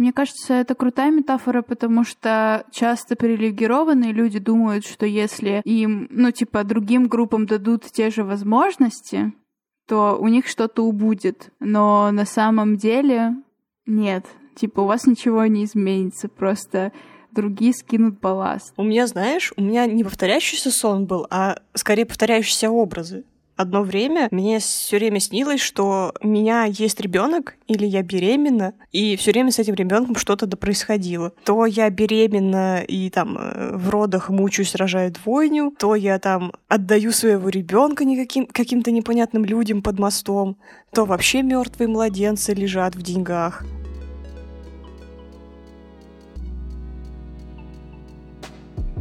Мне кажется, это крутая метафора, потому что часто привилегированные люди думают, что если им, ну, типа, другим группам дадут те же возможности, то у них что-то убудет. Но на самом деле нет. Типа, у вас ничего не изменится, просто другие скинут балласт. У меня, знаешь, у меня не повторяющийся сон был, а скорее повторяющиеся образы одно время мне все время снилось, что у меня есть ребенок или я беременна, и все время с этим ребенком что-то да происходило. То я беременна и там э, в родах мучаюсь, рожаю двойню, то я там отдаю своего ребенка никаким каким-то непонятным людям под мостом, то вообще мертвые младенцы лежат в деньгах.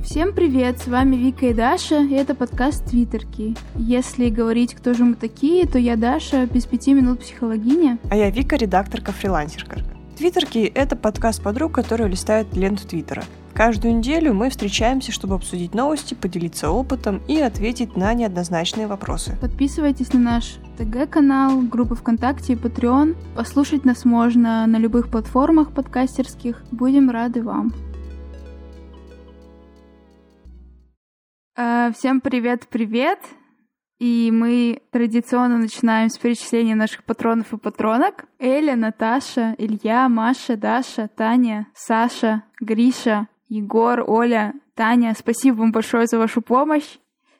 Всем привет, с вами Вика и Даша, и это подкаст Твиттерки. Если говорить, кто же мы такие, то я Даша, без пяти минут психологиня. А я Вика, редакторка-фрилансерка. Твиттерки — это подкаст подруг, которые листают ленту Твиттера. Каждую неделю мы встречаемся, чтобы обсудить новости, поделиться опытом и ответить на неоднозначные вопросы. Подписывайтесь на наш ТГ-канал, группу ВКонтакте и Patreon. Послушать нас можно на любых платформах подкастерских. Будем рады вам. Всем привет-привет! И мы традиционно начинаем с перечисления наших патронов и патронок. Эля, Наташа, Илья, Маша, Даша, Таня, Саша, Гриша, Егор, Оля, Таня. Спасибо вам большое за вашу помощь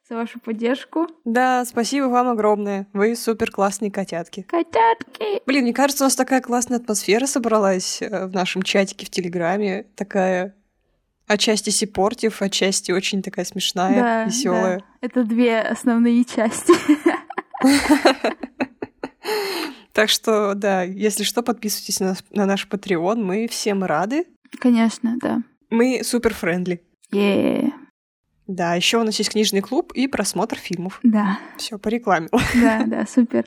за вашу поддержку. Да, спасибо вам огромное. Вы супер классные котятки. Котятки! Блин, мне кажется, у нас такая классная атмосфера собралась э, в нашем чатике в Телеграме. Такая Отчасти сипортив, отчасти очень такая смешная, да, веселая. Да. Это две основные части. Так что, да, если что, подписывайтесь на, на наш Patreon. Мы всем рады. Конечно, да. Мы супер френдли. Yeah. Да, еще у нас есть книжный клуб и просмотр фильмов. Да. Все по рекламе. Да, да, супер.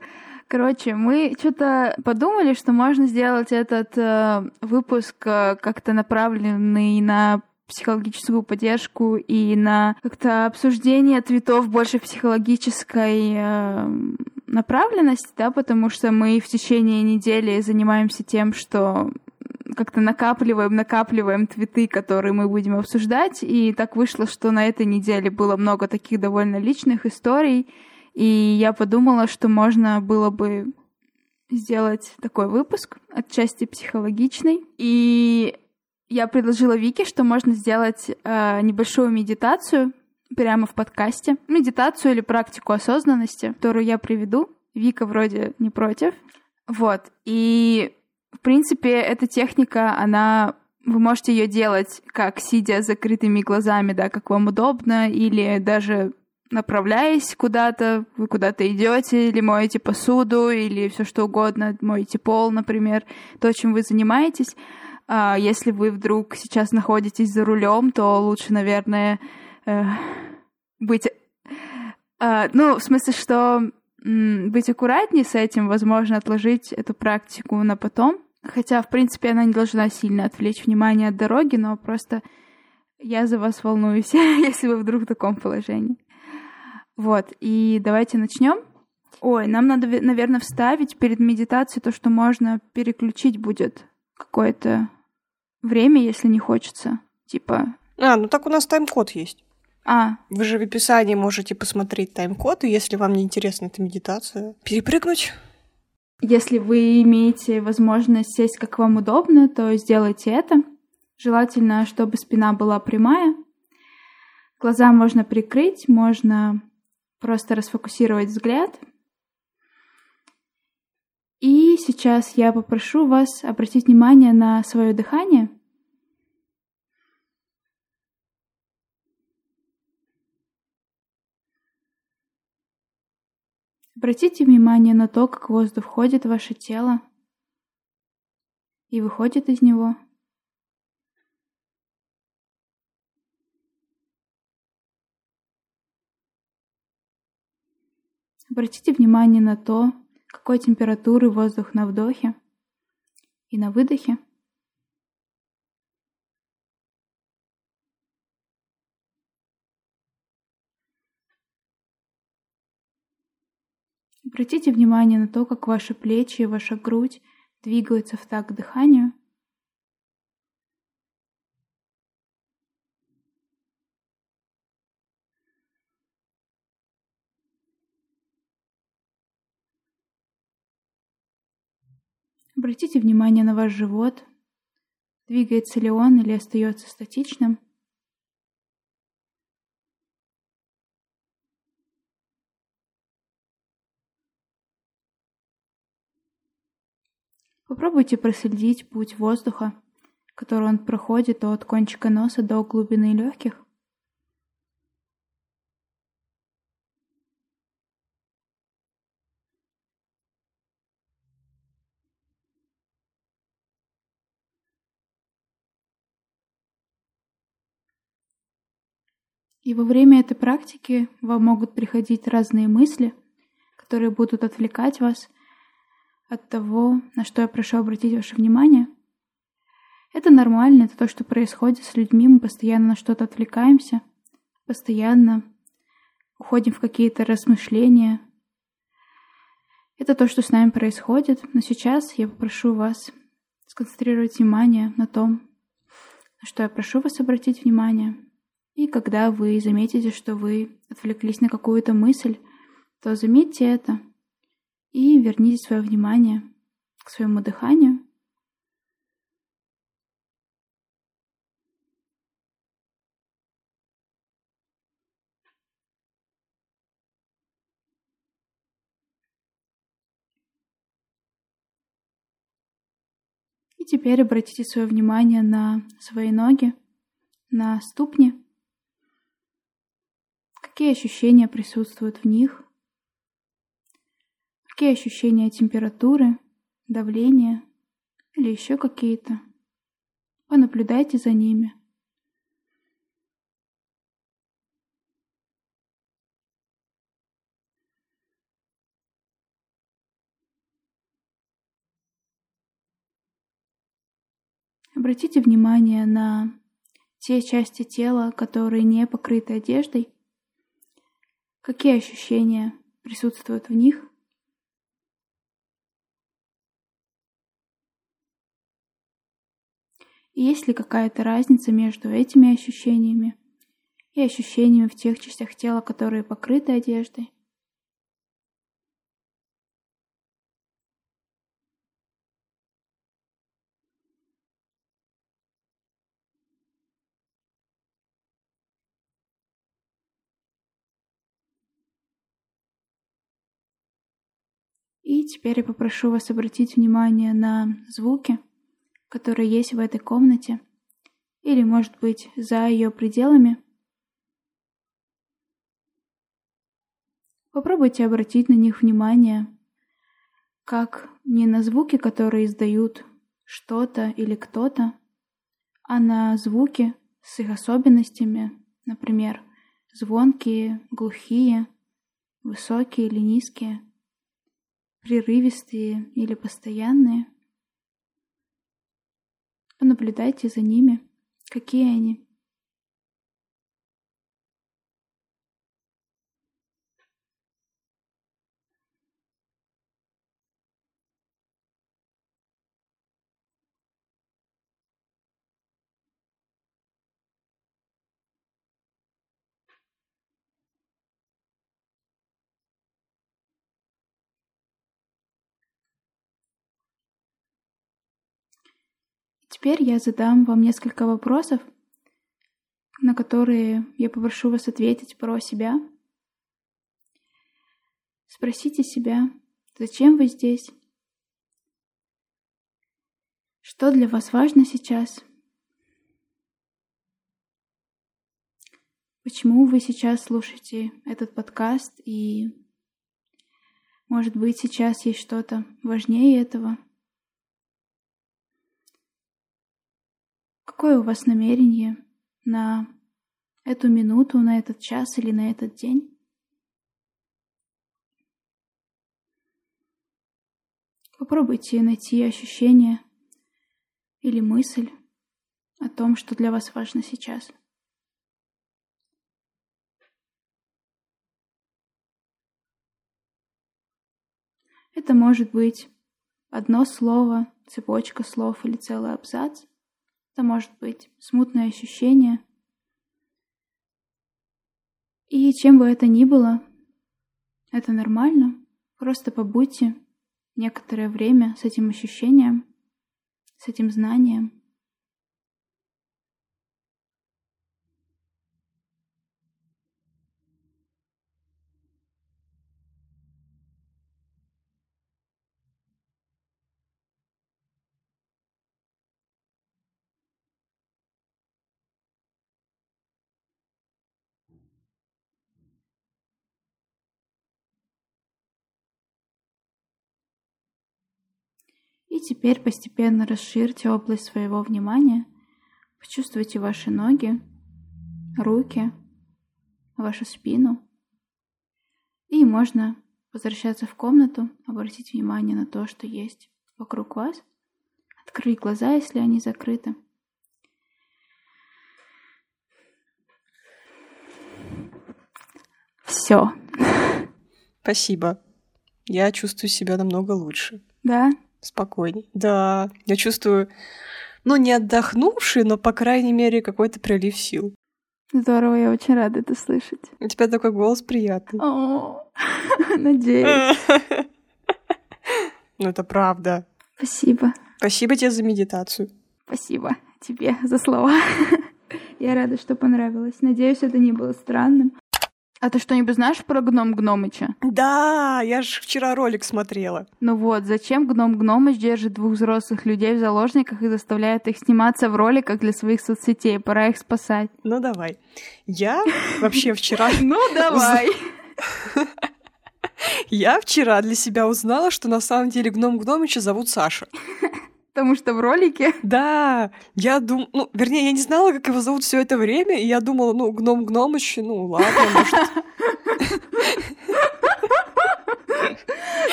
Короче, мы что-то подумали, что можно сделать этот э, выпуск э, как-то направленный на психологическую поддержку и на как-то обсуждение цветов больше психологической э, направленности, да, потому что мы в течение недели занимаемся тем, что как-то накапливаем, накапливаем цветы, которые мы будем обсуждать. И так вышло, что на этой неделе было много таких довольно личных историй. И я подумала, что можно было бы сделать такой выпуск отчасти психологичный. И я предложила Вике, что можно сделать э, небольшую медитацию прямо в подкасте. Медитацию или практику осознанности, которую я приведу. Вика вроде не против. Вот. И, в принципе, эта техника, она вы можете ее делать как сидя с закрытыми глазами, да, как вам удобно, или даже направляясь куда-то, вы куда-то идете, или моете посуду, или все что угодно, моете пол, например, то, чем вы занимаетесь. А, если вы вдруг сейчас находитесь за рулем, то лучше, наверное, э, быть... Э, ну, в смысле, что быть аккуратнее с этим, возможно, отложить эту практику на потом. Хотя, в принципе, она не должна сильно отвлечь внимание от дороги, но просто я за вас волнуюсь, если вы вдруг в таком положении. Вот, и давайте начнем. Ой, нам надо, наверное, вставить перед медитацией то, что можно переключить будет какое-то время, если не хочется. Типа... А, ну так у нас тайм-код есть. А. Вы же в описании можете посмотреть тайм-код, и если вам не интересна эта медитация, перепрыгнуть. Если вы имеете возможность сесть как вам удобно, то сделайте это. Желательно, чтобы спина была прямая. Глаза можно прикрыть, можно просто расфокусировать взгляд — и сейчас я попрошу вас обратить внимание на свое дыхание. Обратите внимание на то, как воздух входит в ваше тело и выходит из него. Обратите внимание на то, какой температуры воздух на вдохе и на выдохе. Обратите внимание на то, как ваши плечи и ваша грудь двигаются в такт дыханию. Обратите внимание на ваш живот. Двигается ли он или остается статичным? Попробуйте проследить путь воздуха, который он проходит от кончика носа до глубины легких. И во время этой практики вам могут приходить разные мысли, которые будут отвлекать вас от того, на что я прошу обратить ваше внимание. Это нормально, это то, что происходит с людьми, мы постоянно на что-то отвлекаемся, постоянно уходим в какие-то размышления. Это то, что с нами происходит, но сейчас я попрошу вас сконцентрировать внимание на том, на что я прошу вас обратить внимание – и когда вы заметите, что вы отвлеклись на какую-то мысль, то заметьте это и верните свое внимание к своему дыханию. И теперь обратите свое внимание на свои ноги, на ступни. Какие ощущения присутствуют в них? Какие ощущения температуры, давления или еще какие-то? Понаблюдайте за ними. Обратите внимание на те части тела, которые не покрыты одеждой, Какие ощущения присутствуют в них? И есть ли какая-то разница между этими ощущениями и ощущениями в тех частях тела, которые покрыты одеждой? И теперь я попрошу вас обратить внимание на звуки, которые есть в этой комнате, или, может быть, за ее пределами. Попробуйте обратить на них внимание, как не на звуки, которые издают что-то или кто-то, а на звуки с их особенностями, например, звонкие, глухие, высокие или низкие – прерывистые или постоянные. Понаблюдайте за ними, какие они. Теперь я задам вам несколько вопросов, на которые я попрошу вас ответить про себя. Спросите себя, зачем вы здесь? Что для вас важно сейчас? Почему вы сейчас слушаете этот подкаст и, может быть, сейчас есть что-то важнее этого? Какое у вас намерение на эту минуту, на этот час или на этот день? Попробуйте найти ощущение или мысль о том, что для вас важно сейчас. Это может быть одно слово, цепочка слов или целый абзац. Это может быть смутное ощущение. И чем бы это ни было, это нормально. Просто побудьте некоторое время с этим ощущением, с этим знанием. И теперь постепенно расширьте область своего внимания. Почувствуйте ваши ноги, руки, вашу спину. И можно возвращаться в комнату, обратить внимание на то, что есть вокруг вас. Открыть глаза, если они закрыты. Все. Спасибо. Я чувствую себя намного лучше. Да? Спокойней. Да, я чувствую, ну, не отдохнувший, но, по крайней мере, какой-то прилив сил. Здорово, я очень рада это слышать. У тебя такой голос приятный. О, надеюсь. Ну, это правда. Спасибо. Спасибо тебе за медитацию. Спасибо тебе за слова. Я рада, что понравилось. Надеюсь, это не было странным. А ты что-нибудь знаешь про гном Гномыча? Да, я же вчера ролик смотрела. Ну вот, зачем гном Гномыч держит двух взрослых людей в заложниках и заставляет их сниматься в роликах для своих соцсетей? Пора их спасать. Ну давай. Я вообще вчера... Ну давай. Я вчера для себя узнала, что на самом деле гном Гномыча зовут Саша. Потому что в ролике... Да, я думала, ну, вернее, я не знала, как его зовут все это время, и я думала, ну, гном Гномыч, ну, ладно, может...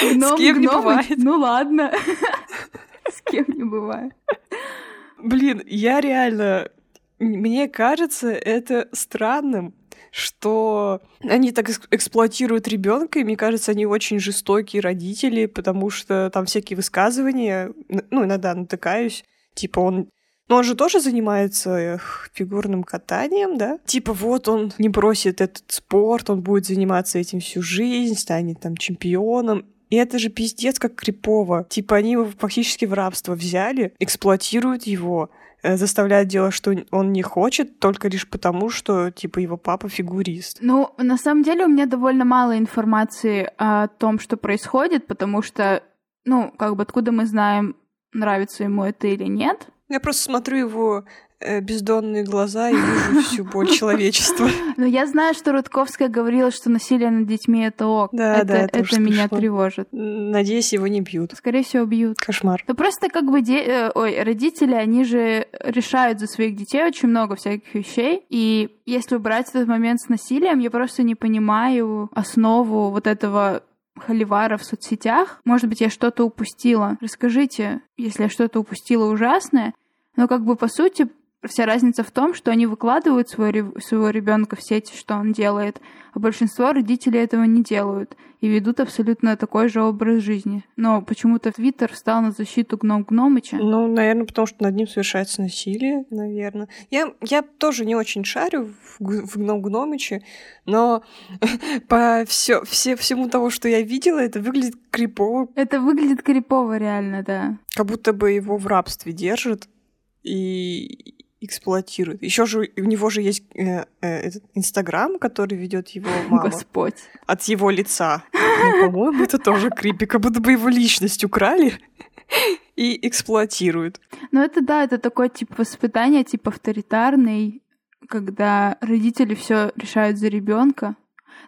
Гном, С кем не бывает. Ну, ладно. С кем не бывает. Блин, я реально... Мне кажется это странным, что они так эксплуатируют ребенка, и мне кажется, они очень жестокие родители, потому что там всякие высказывания, ну, иногда натыкаюсь, типа он но он же тоже занимается фигурным катанием, да? Типа вот он не бросит этот спорт, он будет заниматься этим всю жизнь, станет там чемпионом. И это же пиздец как крипово. Типа они его фактически в рабство взяли, эксплуатируют его. Э, заставляет делать, что он не хочет, только лишь потому, что, типа, его папа фигурист. Ну, на самом деле у меня довольно мало информации о том, что происходит, потому что, ну, как бы откуда мы знаем, нравится ему это или нет. Я просто смотрю его бездонные глаза и вижу всю боль человечества. Но я знаю, что Рудковская говорила, что насилие над детьми это ок. Да, это, да, это, это меня тревожит. Надеюсь, его не бьют. Скорее всего, бьют. Кошмар. Ну просто как бы де... Э, ой, родители, они же решают за своих детей очень много всяких вещей. И если убрать этот момент с насилием, я просто не понимаю основу вот этого холивара в соцсетях. Может быть, я что-то упустила. Расскажите, если я что-то упустила ужасное. Но как бы по сути Вся разница в том, что они выкладывают свой, своего ребенка в сети, что он делает, а большинство родителей этого не делают и ведут абсолютно такой же образ жизни. Но почему-то Твиттер встал на защиту гном Гномыча. Ну, наверное, потому что над ним совершается насилие, наверное. Я, я тоже не очень шарю в, в гном Гномыче, но по все, все, всему того, что я видела, это выглядит крипово. Это выглядит крипово, реально, да. Как будто бы его в рабстве держат. И, эксплуатирует. Еще же у него же есть э, э, этот Инстаграм, который ведет его мама. Господь. От его лица. Ну, по-моему, это тоже крипи, как будто бы его личность украли и эксплуатируют. Ну это да, это такой тип воспитания, тип авторитарный, когда родители все решают за ребенка.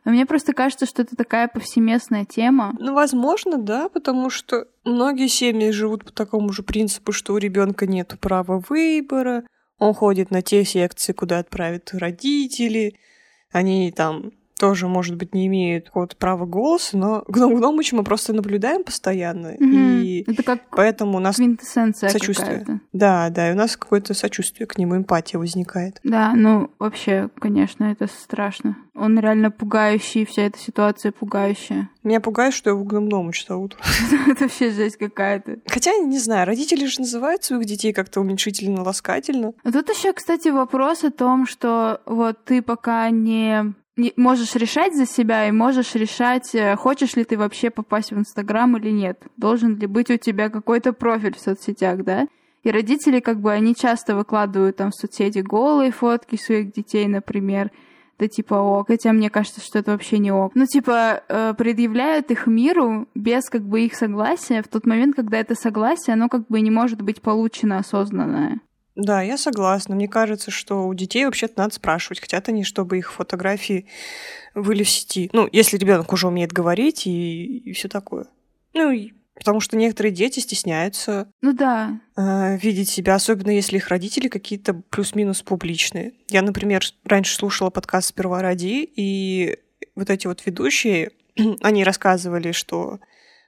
Но мне просто кажется, что это такая повсеместная тема. Ну, возможно, да, потому что многие семьи живут по такому же принципу, что у ребенка нет права выбора, он ходит на те секции, куда отправят родители. Они там тоже, может быть, не имеют какого-то права голоса, но гном Гномыча мы просто наблюдаем постоянно. Mm-hmm. И Это как поэтому у нас сочувствие. Какая-то. Да, да, и у нас какое-то сочувствие к нему, эмпатия возникает. Да, ну вообще, конечно, это страшно. Он реально пугающий, вся эта ситуация пугающая. Меня пугает, что его гном Гномыч зовут. Это вообще жесть какая-то. Хотя, не знаю, родители же называют своих детей как-то уменьшительно, ласкательно. А тут еще, кстати, вопрос о том, что вот ты пока не можешь решать за себя и можешь решать, э, хочешь ли ты вообще попасть в Инстаграм или нет. Должен ли быть у тебя какой-то профиль в соцсетях, да? И родители, как бы, они часто выкладывают там в соцсети голые фотки своих детей, например, да типа ок, хотя мне кажется, что это вообще не ок. Ну, типа, э, предъявляют их миру без как бы их согласия в тот момент, когда это согласие, оно как бы не может быть получено осознанное. Да, я согласна. Мне кажется, что у детей вообще-то надо спрашивать, хотят они, чтобы их фотографии были в сети. Ну, если ребенок уже умеет говорить и, и все такое. Ну, и Потому что некоторые дети стесняются ну, да. э, видеть себя, особенно если их родители какие-то плюс-минус публичные. Я, например, раньше слушала подкаст «Сперва ради», и вот эти вот ведущие, они рассказывали, что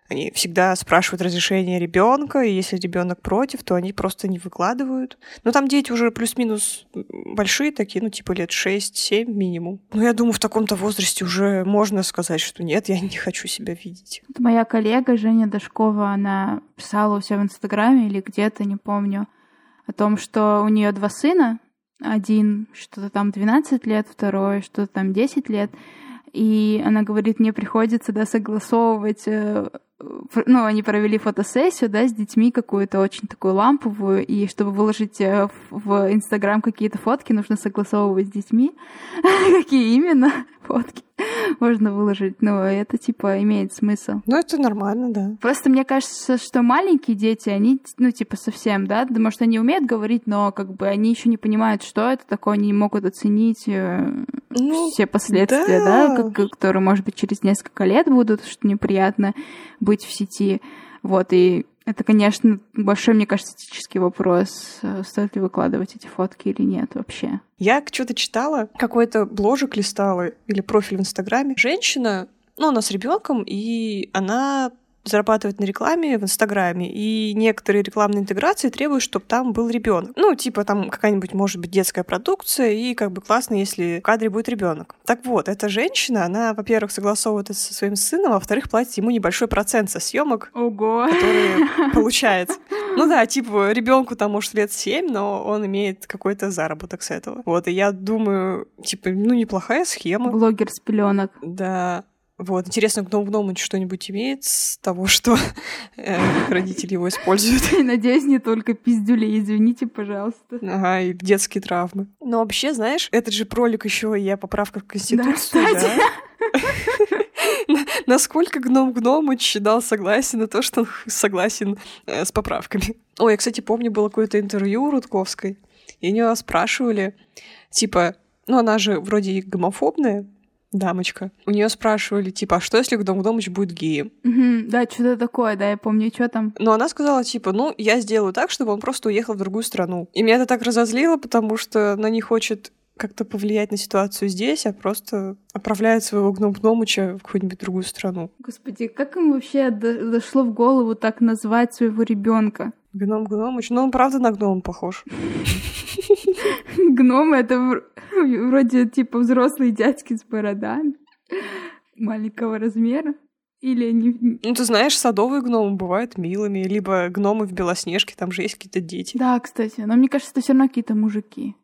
они всегда спрашивают разрешение ребенка, и если ребенок против, то они просто не выкладывают. Но там дети уже плюс-минус большие такие, ну, типа лет 6-7 минимум. Но я думаю, в таком-то возрасте уже можно сказать, что нет, я не хочу себя видеть. Вот моя коллега Женя Дашкова, она писала у себя в Инстаграме или где-то, не помню, о том, что у нее два сына, один что-то там 12 лет, второй что-то там 10 лет, и она говорит, мне приходится, да, согласовывать э, ну, они провели фотосессию, да, с детьми какую-то очень такую ламповую, и чтобы выложить э, в Инстаграм какие-то фотки, нужно согласовывать с детьми, какие именно фотки можно выложить. Ну, это, типа, имеет смысл. Ну, это нормально, да. Просто мне кажется, что маленькие дети, они, ну, типа, совсем, да, может, они умеют говорить, но, как бы, они еще не понимают, что это такое, они не могут оценить э, ну, все последствия, да, да которые, может быть, через несколько лет будут, что неприятно быть в сети. Вот, и это, конечно, большой, мне кажется, этический вопрос, э, стоит ли выкладывать эти фотки или нет вообще. Я что-то читала, какой-то бложек листала или профиль в Инстаграме. Женщина, ну, она с ребенком, и она зарабатывать на рекламе в Инстаграме, и некоторые рекламные интеграции требуют, чтобы там был ребенок. Ну, типа там какая-нибудь, может быть, детская продукция, и как бы классно, если в кадре будет ребенок. Так вот, эта женщина, она, во-первых, согласовывает это со своим сыном, а во-вторых, платит ему небольшой процент со съемок, Ого. которые получается. Ну да, типа, ребенку там, может, лет 7, но он имеет какой-то заработок с этого. Вот, и я думаю, типа, ну, неплохая схема. Блогер с пеленок. Да. Вот, интересно, Гном Гном что-нибудь имеет с того, что э, родители его используют? Надеюсь, не только пиздюли, извините, пожалуйста. Ага, и детские травмы. Но вообще, знаешь, этот же пролик еще и о поправках в Конституцию, да? Насколько Гном Гномыч дал согласие на то, что он согласен э, с поправками. Ой, я, кстати, помню, было какое-то интервью у Рудковской, и у нее спрашивали, типа, ну, она же вроде гомофобная, дамочка. У нее спрашивали, типа, а что если Гдом Гдомыч будет геем? Угу, да, что-то такое, да, я помню, что там. Но она сказала, типа, ну, я сделаю так, чтобы он просто уехал в другую страну. И меня это так разозлило, потому что она не хочет как-то повлиять на ситуацию здесь, а просто отправляет своего гном гномыча в какую-нибудь другую страну. Господи, как им вообще дошло в голову так назвать своего ребенка? Гном гномыч, ну он правда на гном похож. Гном это вроде типа взрослые дядьки с бородами маленького размера. Или не... Ну, ты знаешь, садовые гномы бывают милыми, либо гномы в Белоснежке, там же есть какие-то дети. Да, кстати, но мне кажется, это все равно какие-то мужики.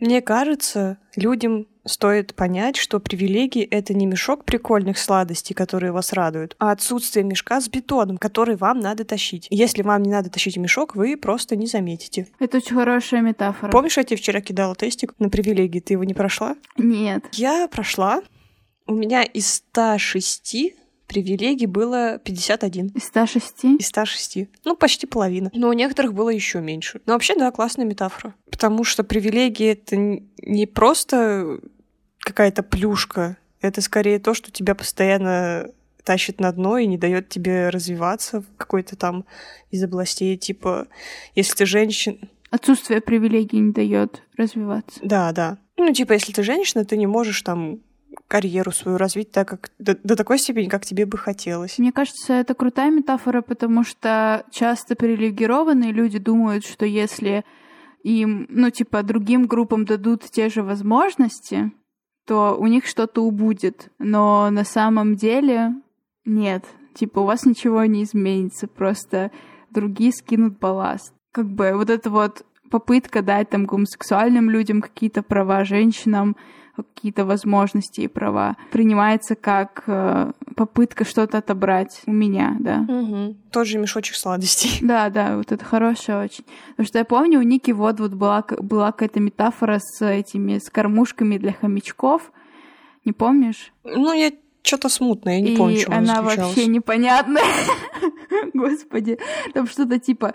Мне кажется, людям стоит понять, что привилегии — это не мешок прикольных сладостей, которые вас радуют, а отсутствие мешка с бетоном, который вам надо тащить. Если вам не надо тащить мешок, вы просто не заметите. Это очень хорошая метафора. Помнишь, я тебе вчера кидала тестик на привилегии? Ты его не прошла? Нет. Я прошла. У меня из 106 привилегий было 51. Из 106? Из 106. Ну, почти половина. Но у некоторых было еще меньше. Но вообще, да, классная метафора. Потому что привилегии — это не просто какая-то плюшка. Это скорее то, что тебя постоянно тащит на дно и не дает тебе развиваться в какой-то там из областей, типа, если ты женщина... Отсутствие привилегий не дает развиваться. Да, да. Ну, типа, если ты женщина, ты не можешь там карьеру свою развить так, как до, до такой степени, как тебе бы хотелось. Мне кажется, это крутая метафора, потому что часто привилегированные люди думают, что если им, ну, типа, другим группам дадут те же возможности, то у них что-то убудет. Но на самом деле нет. Типа, у вас ничего не изменится, просто другие скинут балласт. Как бы вот это вот попытка дать там гомосексуальным людям какие-то права, женщинам какие-то возможности и права, принимается как э, попытка что-то отобрать у меня, да. Угу. Тот же мешочек сладостей. Да, да, вот это хорошее очень. Потому что я помню, у Ники вот вот была, была какая-то метафора с этими, с кормушками для хомячков. Не помнишь? Ну, я что-то смутное, я не и помню, что она вообще непонятная. Господи, там что-то типа,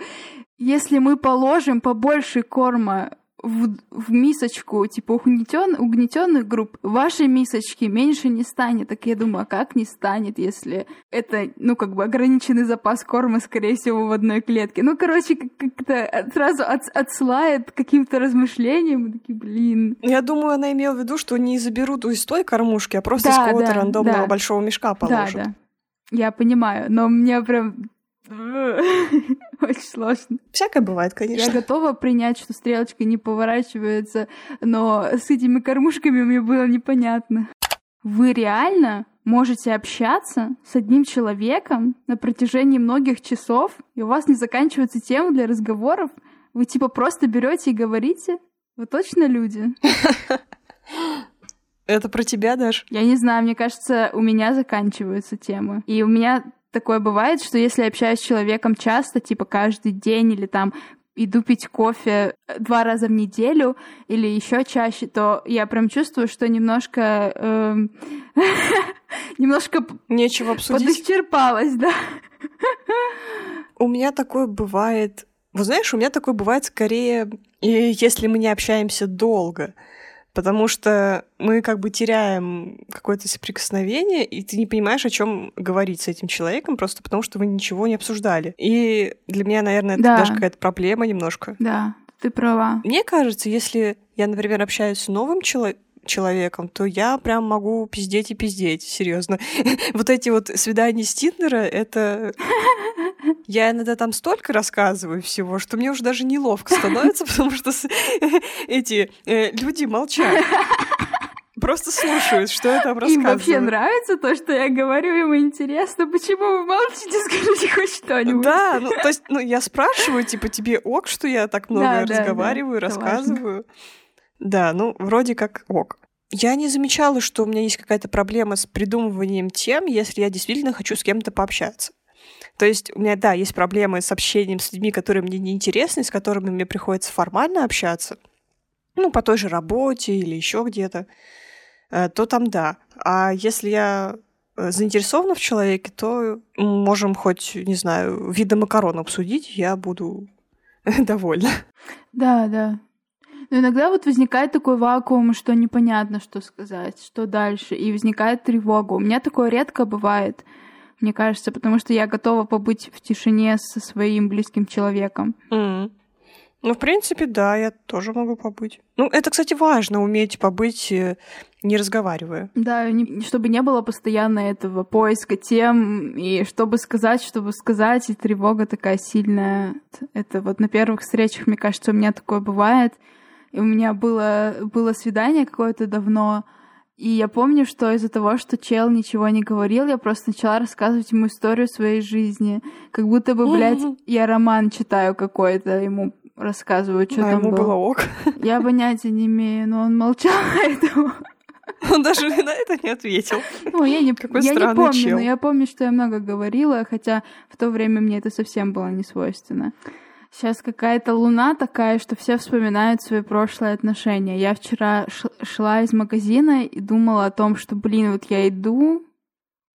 если мы положим побольше корма в, в мисочку, типа, угнетен, угнетенных групп, вашей мисочки меньше не станет. Так я думаю, а как не станет, если это, ну, как бы ограниченный запас корма, скорее всего, в одной клетке. Ну, короче, как-то сразу от, отсылает каким-то размышлениям. Мы такие, блин. Я думаю, она имела в виду, что не заберут из той кормушки, а просто да, из какого-то да, рандомного да. большого мешка положат. Да, да. Я понимаю, но мне прям Очень сложно. Всякое бывает, конечно. Я готова принять, что стрелочка не поворачивается, но с этими кормушками мне было непонятно. Вы реально можете общаться с одним человеком на протяжении многих часов, и у вас не заканчивается тема для разговоров? Вы типа просто берете и говорите? Вы точно люди? Это про тебя, Даш? Я не знаю, мне кажется, у меня заканчиваются темы. И у меня такое бывает, что если общаюсь с человеком часто, типа каждый день или там иду пить кофе два раза в неделю или еще чаще, то я прям чувствую, что немножко эм, немножко нечего обсудить. Подисчерпалась, да. У меня такое бывает. Вы знаешь, у меня такое бывает скорее, если мы не общаемся долго потому что мы как бы теряем какое-то соприкосновение, и ты не понимаешь, о чем говорить с этим человеком, просто потому что вы ничего не обсуждали. И для меня, наверное, это да. даже какая-то проблема немножко. Да, ты права. Мне кажется, если я, например, общаюсь с новым человеком, человеком, то я прям могу пиздеть и пиздеть, серьезно. вот эти вот свидания с Тиндера, это... Я иногда там столько рассказываю всего, что мне уже даже неловко становится, потому что эти э, люди молчат. Просто слушают, что я там рассказываю. Им вообще нравится то, что я говорю, ему интересно, почему вы молчите, скажите хоть что-нибудь. Да, ну то есть, ну я спрашиваю, типа, тебе ок, что я так много да, разговариваю, да, да, рассказываю. Да, ну, вроде как ок. Я не замечала, что у меня есть какая-то проблема с придумыванием тем, если я действительно хочу с кем-то пообщаться. То есть у меня, да, есть проблемы с общением с людьми, которые мне неинтересны, с которыми мне приходится формально общаться, ну, по той же работе или еще где-то, э, то там да. А если я э, заинтересована в человеке, то можем хоть, не знаю, виды макарон обсудить, я буду довольна. Да, да. Но иногда вот возникает такой вакуум, что непонятно, что сказать, что дальше, и возникает тревога. У меня такое редко бывает, мне кажется, потому что я готова побыть в тишине со своим близким человеком. Mm. Ну, в принципе, да, я тоже могу побыть. Ну, это, кстати, важно, уметь побыть, э, не разговаривая. Да, не, чтобы не было постоянно этого поиска тем, и чтобы сказать, чтобы сказать, и тревога такая сильная. Это вот на первых встречах, мне кажется, у меня такое бывает. И у меня было, было свидание какое-то давно, и я помню, что из-за того, что чел ничего не говорил, я просто начала рассказывать ему историю своей жизни. Как будто бы, блядь, я роман читаю какой-то, ему рассказываю, что а там ему было. было ок. Я понятия не имею, но он молчал, поэтому... Он даже на это не ответил. Ну, я не, Какой я не помню, чел. но я помню, что я много говорила, хотя в то время мне это совсем было не свойственно. Сейчас какая-то луна такая, что все вспоминают свои прошлые отношения. Я вчера шла из магазина и думала о том, что, блин, вот я иду,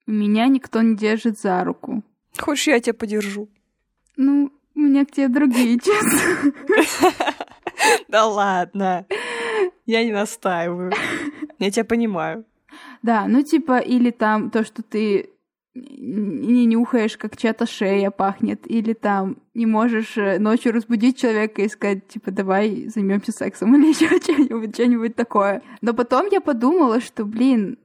меня никто не держит за руку. Хочешь, я тебя подержу? Ну, у меня к тебе другие чувства. Да ладно. Я не настаиваю. Я тебя понимаю. Да, ну типа, или там то, что ты не нюхаешь, как чья-то шея пахнет, или там не можешь э, ночью разбудить человека и сказать, типа, давай займемся сексом или еще что-нибудь, что-нибудь такое. Но потом я подумала, что, блин,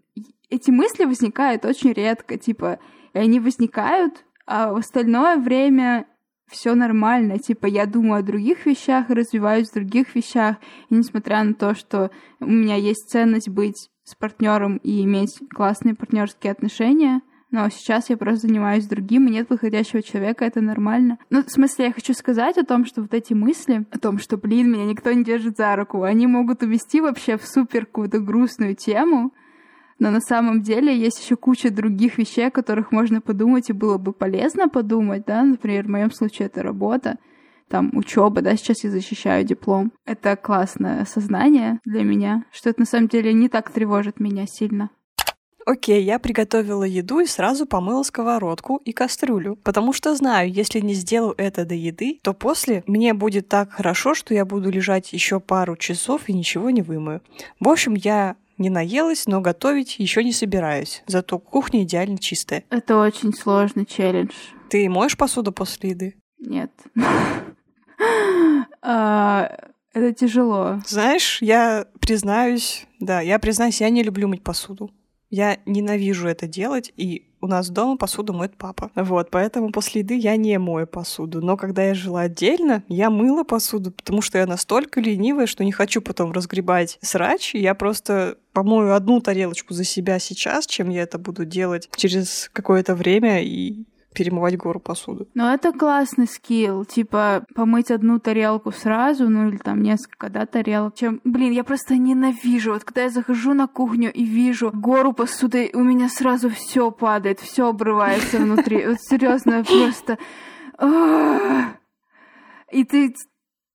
эти мысли возникают очень редко, типа, и они возникают, а в остальное время все нормально, типа я думаю о других вещах, развиваюсь в других вещах, и несмотря на то, что у меня есть ценность быть с партнером и иметь классные партнерские отношения, но сейчас я просто занимаюсь другим, и нет выходящего человека, это нормально. Ну, в смысле, я хочу сказать о том, что вот эти мысли, о том, что, блин, меня никто не держит за руку, они могут увести вообще в супер какую-то грустную тему, но на самом деле есть еще куча других вещей, о которых можно подумать, и было бы полезно подумать, да, например, в моем случае это работа, там учеба, да, сейчас я защищаю диплом. Это классное осознание для меня, что это на самом деле не так тревожит меня сильно. Окей, я приготовила еду и сразу помыла сковородку и кастрюлю, потому что знаю, если не сделаю это до еды, то после мне будет так хорошо, что я буду лежать еще пару часов и ничего не вымою. В общем, я не наелась, но готовить еще не собираюсь. Зато кухня идеально чистая. Это очень сложный челлендж. Ты моешь посуду после еды? Нет. А, это тяжело. Знаешь, я признаюсь, да, я признаюсь, я не люблю мыть посуду. Я ненавижу это делать, и у нас дома посуду моет папа. Вот, поэтому после еды я не мою посуду. Но когда я жила отдельно, я мыла посуду, потому что я настолько ленивая, что не хочу потом разгребать срач. Я просто помою одну тарелочку за себя сейчас, чем я это буду делать через какое-то время. И перемывать гору посуды. Ну, это классный скилл, типа помыть одну тарелку сразу, ну или там несколько, да, тарелок. Чем, блин, я просто ненавижу. Вот когда я захожу на кухню и вижу гору посуды, у меня сразу все падает, все обрывается внутри. Вот серьезно, просто... И ты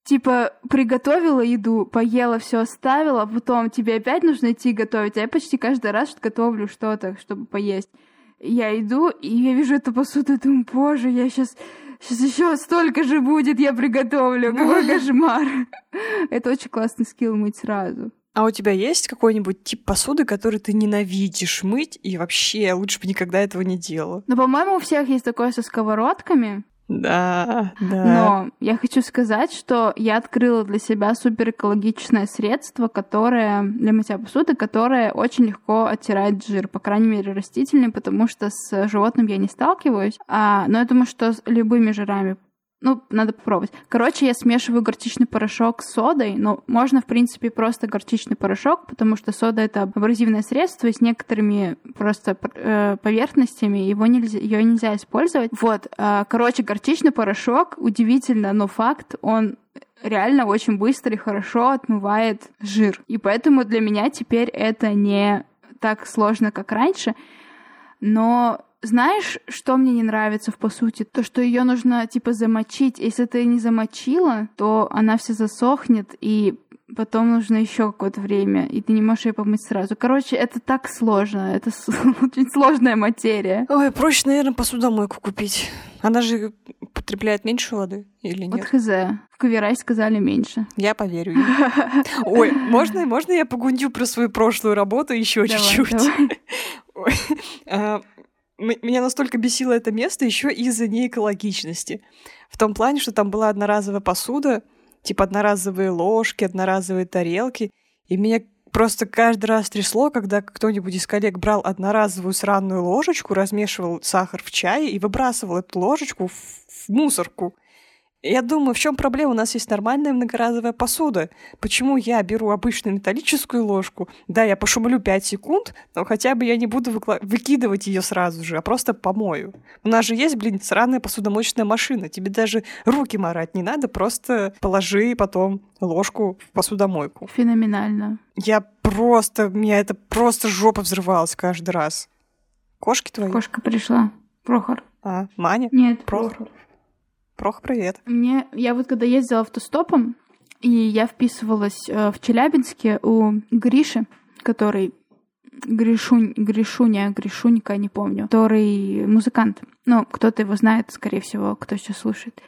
типа приготовила еду, поела, все оставила, а потом тебе опять нужно идти готовить. А я почти каждый раз готовлю что-то, чтобы поесть я иду, и я вижу эту посуду, думаю, боже, я сейчас Сейчас еще столько же будет, я приготовлю. Какой кошмар. Это очень классный скилл мыть сразу. А у тебя есть какой-нибудь тип посуды, который ты ненавидишь мыть, и вообще лучше бы никогда этого не делал? Ну, по-моему, у всех есть такое со сковородками. Да, да. Но я хочу сказать, что я открыла для себя супер экологичное средство, которое для мытья посуды, которое очень легко оттирает жир, по крайней мере растительный, потому что с животным я не сталкиваюсь. А, но я думаю, что с любыми жирами ну, надо попробовать. Короче, я смешиваю горчичный порошок с содой, но можно, в принципе, просто горчичный порошок, потому что сода — это абразивное средство, и с некоторыми просто э, поверхностями его нельзя, ее нельзя использовать. Вот, э, короче, горчичный порошок, удивительно, но факт, он реально очень быстро и хорошо отмывает жир. И поэтому для меня теперь это не так сложно, как раньше. Но знаешь, что мне не нравится в посуде? То, что ее нужно типа замочить. Если ты не замочила, то она вся засохнет, и потом нужно еще какое-то время, и ты не можешь ее помыть сразу. Короче, это так сложно, это очень сложная материя. Ой, проще, наверное, посудомойку купить. Она же потребляет меньше воды или нет? Вот хз. В Каверай сказали меньше. Я поверю. Ой, можно, можно я погундю про свою прошлую работу еще чуть-чуть? Меня настолько бесило это место еще из-за неэкологичности. В том плане, что там была одноразовая посуда, типа одноразовые ложки, одноразовые тарелки, и меня просто каждый раз трясло, когда кто-нибудь из коллег брал одноразовую сраную ложечку, размешивал сахар в чай и выбрасывал эту ложечку в, в мусорку. Я думаю, в чем проблема? У нас есть нормальная многоразовая посуда. Почему я беру обычную металлическую ложку? Да, я пошумлю 5 секунд, но хотя бы я не буду выкла- выкидывать ее сразу же, а просто помою. У нас же есть, блин, сраная посудомоечная машина. Тебе даже руки морать не надо, просто положи потом ложку в посудомойку. Феноменально. Я просто, у меня это просто жопа взрывалась каждый раз. Кошки твои? Кошка пришла. Прохор. А, Маня? Нет, Прохор. Прохор. Прох, привет. Мне, я вот когда ездила автостопом, и я вписывалась э, в Челябинске у Гриши, который Гришунь, Гришуня, Гришунька, не помню, который музыкант. Ну, кто-то его знает, скорее всего, кто сейчас слушает.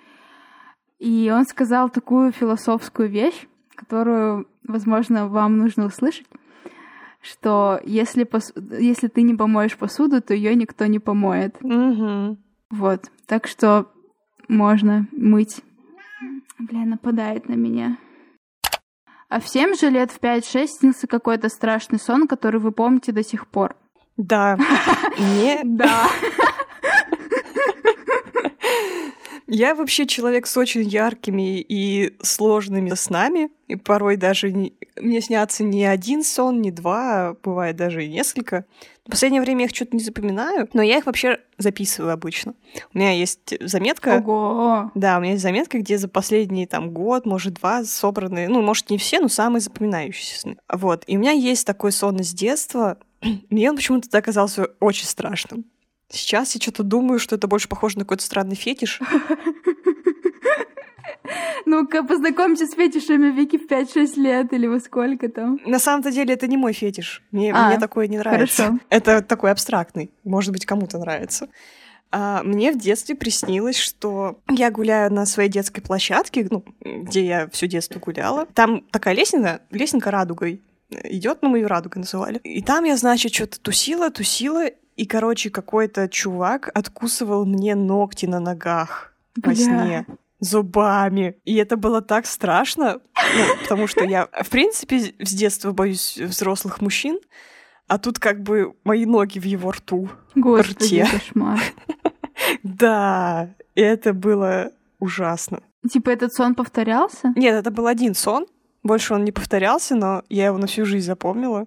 И он сказал такую философскую вещь, которую, возможно, вам нужно услышать, что если, пос... если ты не помоешь посуду, то ее никто не помоет. Угу. Вот. Так что можно мыть. Бля, нападает на меня. А всем же лет в 5-6 снился какой-то страшный сон, который вы помните до сих пор. Да. Не. Да. Я вообще человек с очень яркими и сложными снами, и порой даже не... мне снятся не один сон, не два, а бывает даже и несколько. В последнее время я их что-то не запоминаю, но я их вообще записываю обычно. У меня есть заметка. Ого! Да, у меня есть заметка, где за последний там год, может, два собраны, ну, может, не все, но самые запоминающиеся сны. Вот. И у меня есть такой сон из детства. Мне он почему-то оказался очень страшным. Сейчас я что-то думаю, что это больше похоже на какой-то странный фетиш. Ну-ка, познакомьтесь с фетишами Вики в 5-6 лет или во сколько там. На самом-то деле это не мой фетиш. Мне, а, мне такое не нравится. Хорошо. Это такой абстрактный. Может быть, кому-то нравится. А мне в детстве приснилось, что я гуляю на своей детской площадке, ну, где я все детство гуляла. Там такая лестница, лестница радугой идет, ну, мы ее радугой называли. И там я, значит, что-то тусила, тусила, и, короче, какой-то чувак откусывал мне ногти на ногах Бля. во сне зубами. И это было так страшно, ну, потому что я, в принципе, с детства боюсь взрослых мужчин, а тут как бы мои ноги в его рту. Господи, рте. кошмар. Да, это было ужасно. Типа этот сон повторялся? Нет, это был один сон. Больше он не повторялся, но я его на всю жизнь запомнила.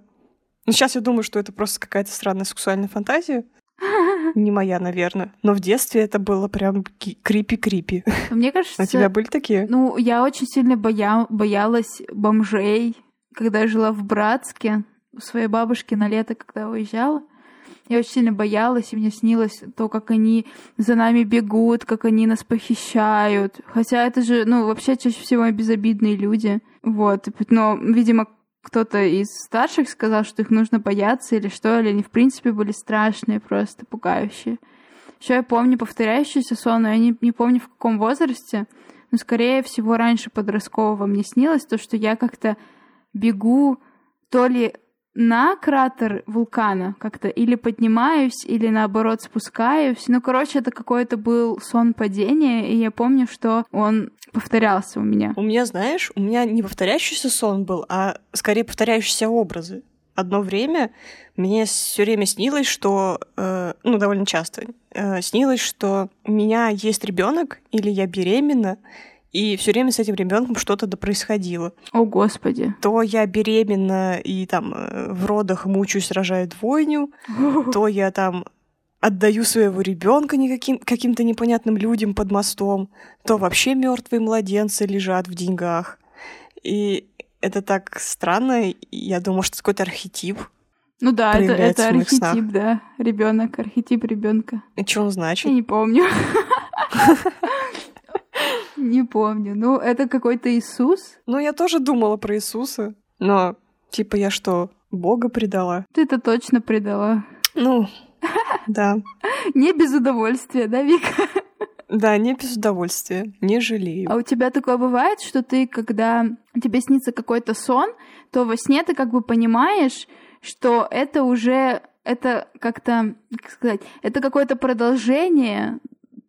Но сейчас я думаю, что это просто какая-то странная сексуальная фантазия. Не моя, наверное. Но в детстве это было прям крипи-крипи. Мне кажется... А у тебя были такие? Ну, я очень сильно боя... боялась бомжей, когда я жила в Братске у своей бабушки на лето, когда уезжала. Я очень сильно боялась, и мне снилось то, как они за нами бегут, как они нас похищают. Хотя это же, ну, вообще чаще всего безобидные люди. Вот. Но, видимо, кто-то из старших сказал, что их нужно бояться или что, или они в принципе были страшные, просто пугающие. Еще я помню повторяющийся сон, но я не, не помню в каком возрасте, но скорее всего раньше подросткового мне снилось то, что я как-то бегу то ли на кратер вулкана как-то или поднимаюсь, или наоборот спускаюсь. Ну, короче, это какой-то был сон падения, и я помню, что он повторялся у меня. У меня, знаешь, у меня не повторяющийся сон был, а скорее повторяющиеся образы. Одно время мне все время снилось, что, э, ну, довольно часто, э, снилось, что у меня есть ребенок или я беременна, и все время с этим ребенком что-то да происходило. О, Господи. То я беременна и там э, в родах мучаюсь, рожаю двойню, то я там отдаю своего ребенка никаким, каким-то непонятным людям под мостом, то вообще мертвые младенцы лежат в деньгах. И это так странно. Я думаю, что это какой-то архетип. Ну да, это, это архетип, снах. да. Ребенок, архетип ребенка. И что он значит? Я не помню. Не помню. Ну, это какой-то Иисус? Ну, я тоже думала про Иисуса. Но, типа, я что, Бога предала? Ты это точно предала. Ну, да. Не без удовольствия, да, Вика? Да, не без удовольствия, не жалею. А у тебя такое бывает, что ты, когда тебе снится какой-то сон, то во сне ты как бы понимаешь, что это уже это как-то, как сказать, это какое-то продолжение